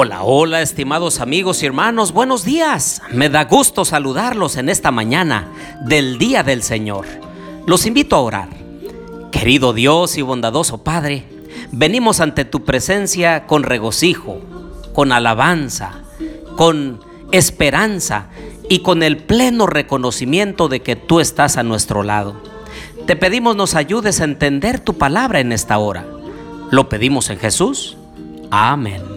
Hola, hola, estimados amigos y hermanos, buenos días. Me da gusto saludarlos en esta mañana del Día del Señor. Los invito a orar. Querido Dios y bondadoso Padre, venimos ante tu presencia con regocijo, con alabanza, con esperanza y con el pleno reconocimiento de que tú estás a nuestro lado. Te pedimos nos ayudes a entender tu palabra en esta hora. Lo pedimos en Jesús. Amén.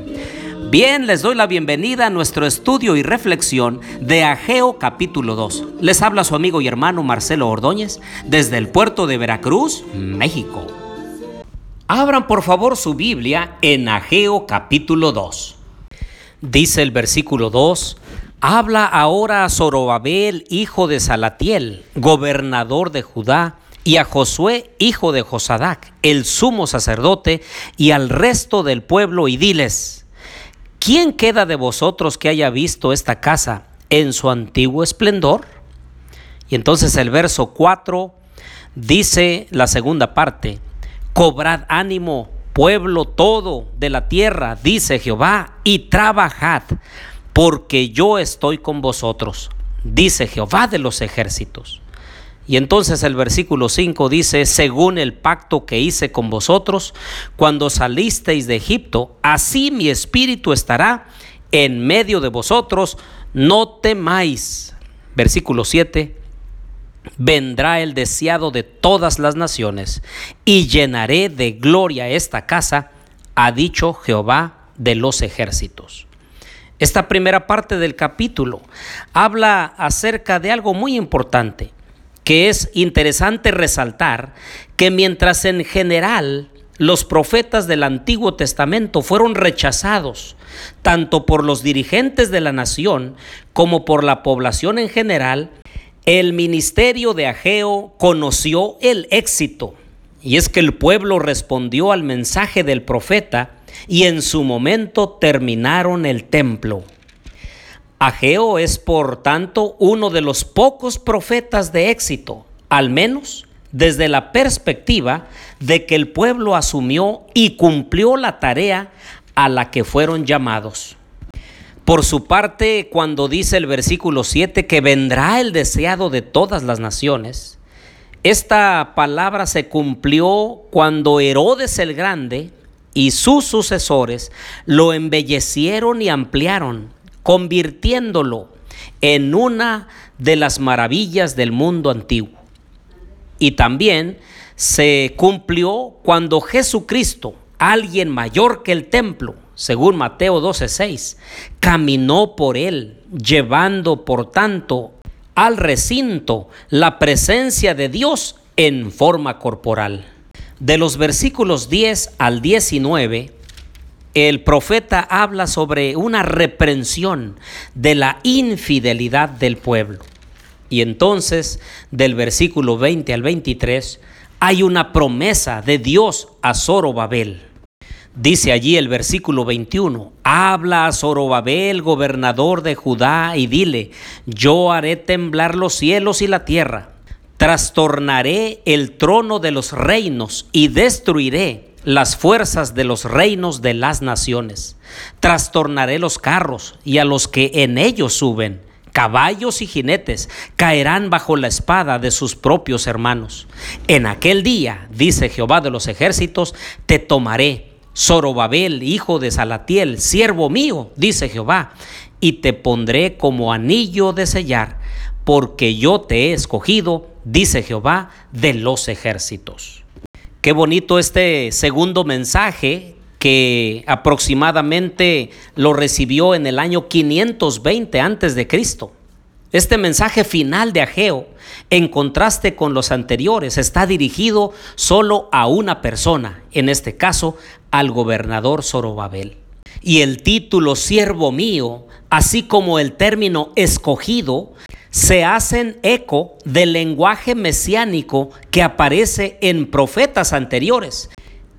Bien, les doy la bienvenida a nuestro estudio y reflexión de Ageo capítulo 2. Les habla su amigo y hermano Marcelo Ordóñez desde el puerto de Veracruz, México. Abran por favor su Biblia en Ageo capítulo 2. Dice el versículo 2, habla ahora a Zorobabel, hijo de Salatiel, gobernador de Judá, y a Josué, hijo de Josadac, el sumo sacerdote, y al resto del pueblo, y diles, ¿quién queda de vosotros que haya visto esta casa en su antiguo esplendor? Y entonces el verso 4 dice la segunda parte, cobrad ánimo, pueblo todo de la tierra, dice Jehová, y trabajad, porque yo estoy con vosotros, dice Jehová de los ejércitos. Y entonces el versículo 5 dice, según el pacto que hice con vosotros cuando salisteis de Egipto, así mi espíritu estará en medio de vosotros, no temáis. Versículo 7, vendrá el deseado de todas las naciones y llenaré de gloria esta casa, ha dicho Jehová de los ejércitos. Esta primera parte del capítulo habla acerca de algo muy importante que es interesante resaltar que mientras en general los profetas del Antiguo Testamento fueron rechazados tanto por los dirigentes de la nación como por la población en general, el ministerio de Ageo conoció el éxito. Y es que el pueblo respondió al mensaje del profeta y en su momento terminaron el templo. Ageo es por tanto uno de los pocos profetas de éxito, al menos desde la perspectiva de que el pueblo asumió y cumplió la tarea a la que fueron llamados. Por su parte, cuando dice el versículo 7 que vendrá el deseado de todas las naciones, esta palabra se cumplió cuando Herodes el Grande y sus sucesores lo embellecieron y ampliaron convirtiéndolo en una de las maravillas del mundo antiguo. Y también se cumplió cuando Jesucristo, alguien mayor que el templo, según Mateo 12:6, caminó por él, llevando por tanto al recinto la presencia de Dios en forma corporal. De los versículos 10 al 19, el profeta habla sobre una reprensión de la infidelidad del pueblo. Y entonces, del versículo 20 al 23, hay una promesa de Dios a Zorobabel. Dice allí el versículo 21, habla a Zorobabel, gobernador de Judá, y dile, yo haré temblar los cielos y la tierra, trastornaré el trono de los reinos y destruiré las fuerzas de los reinos de las naciones. Trastornaré los carros y a los que en ellos suben. Caballos y jinetes caerán bajo la espada de sus propios hermanos. En aquel día, dice Jehová de los ejércitos, te tomaré, Zorobabel, hijo de Salatiel, siervo mío, dice Jehová, y te pondré como anillo de sellar, porque yo te he escogido, dice Jehová de los ejércitos. Qué bonito este segundo mensaje que aproximadamente lo recibió en el año 520 antes de Cristo. Este mensaje final de Ageo, en contraste con los anteriores, está dirigido solo a una persona, en este caso al gobernador Zorobabel. Y el título siervo mío, así como el término escogido, se hacen eco del lenguaje mesiánico que aparece en profetas anteriores,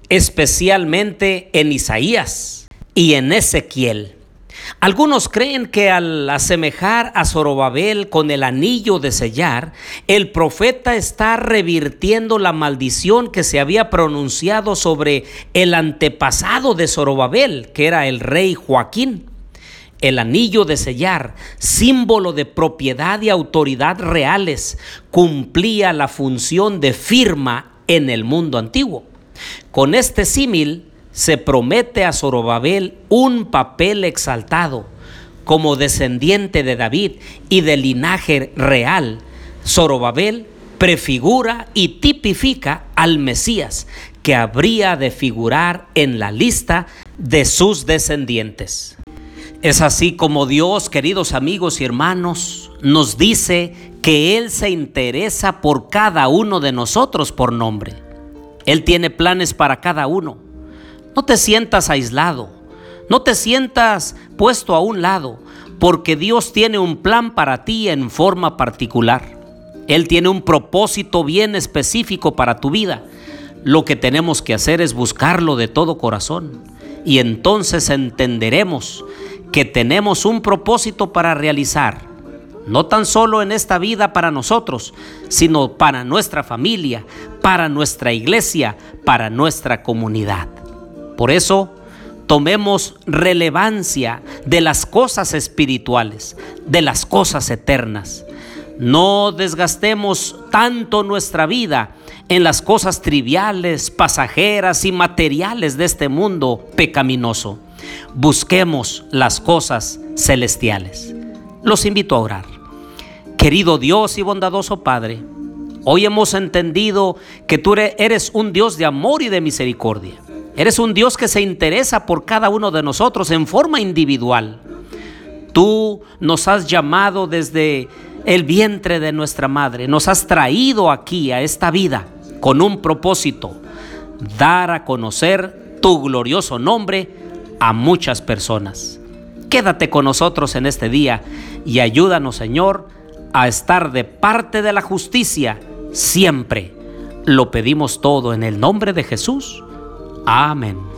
especialmente en Isaías y en Ezequiel. Algunos creen que al asemejar a Zorobabel con el anillo de sellar, el profeta está revirtiendo la maldición que se había pronunciado sobre el antepasado de Zorobabel, que era el rey Joaquín. El anillo de sellar, símbolo de propiedad y autoridad reales, cumplía la función de firma en el mundo antiguo. Con este símil, se promete a Zorobabel un papel exaltado como descendiente de David y del linaje real. Zorobabel prefigura y tipifica al Mesías que habría de figurar en la lista de sus descendientes. Es así como Dios, queridos amigos y hermanos, nos dice que Él se interesa por cada uno de nosotros por nombre. Él tiene planes para cada uno. No te sientas aislado, no te sientas puesto a un lado, porque Dios tiene un plan para ti en forma particular. Él tiene un propósito bien específico para tu vida. Lo que tenemos que hacer es buscarlo de todo corazón y entonces entenderemos que tenemos un propósito para realizar, no tan solo en esta vida para nosotros, sino para nuestra familia, para nuestra iglesia, para nuestra comunidad. Por eso, tomemos relevancia de las cosas espirituales, de las cosas eternas. No desgastemos tanto nuestra vida en las cosas triviales, pasajeras y materiales de este mundo pecaminoso. Busquemos las cosas celestiales. Los invito a orar. Querido Dios y bondadoso Padre, hoy hemos entendido que tú eres un Dios de amor y de misericordia. Eres un Dios que se interesa por cada uno de nosotros en forma individual. Tú nos has llamado desde el vientre de nuestra madre, nos has traído aquí a esta vida con un propósito, dar a conocer tu glorioso nombre a muchas personas. Quédate con nosotros en este día y ayúdanos, Señor, a estar de parte de la justicia siempre. Lo pedimos todo en el nombre de Jesús. Amén.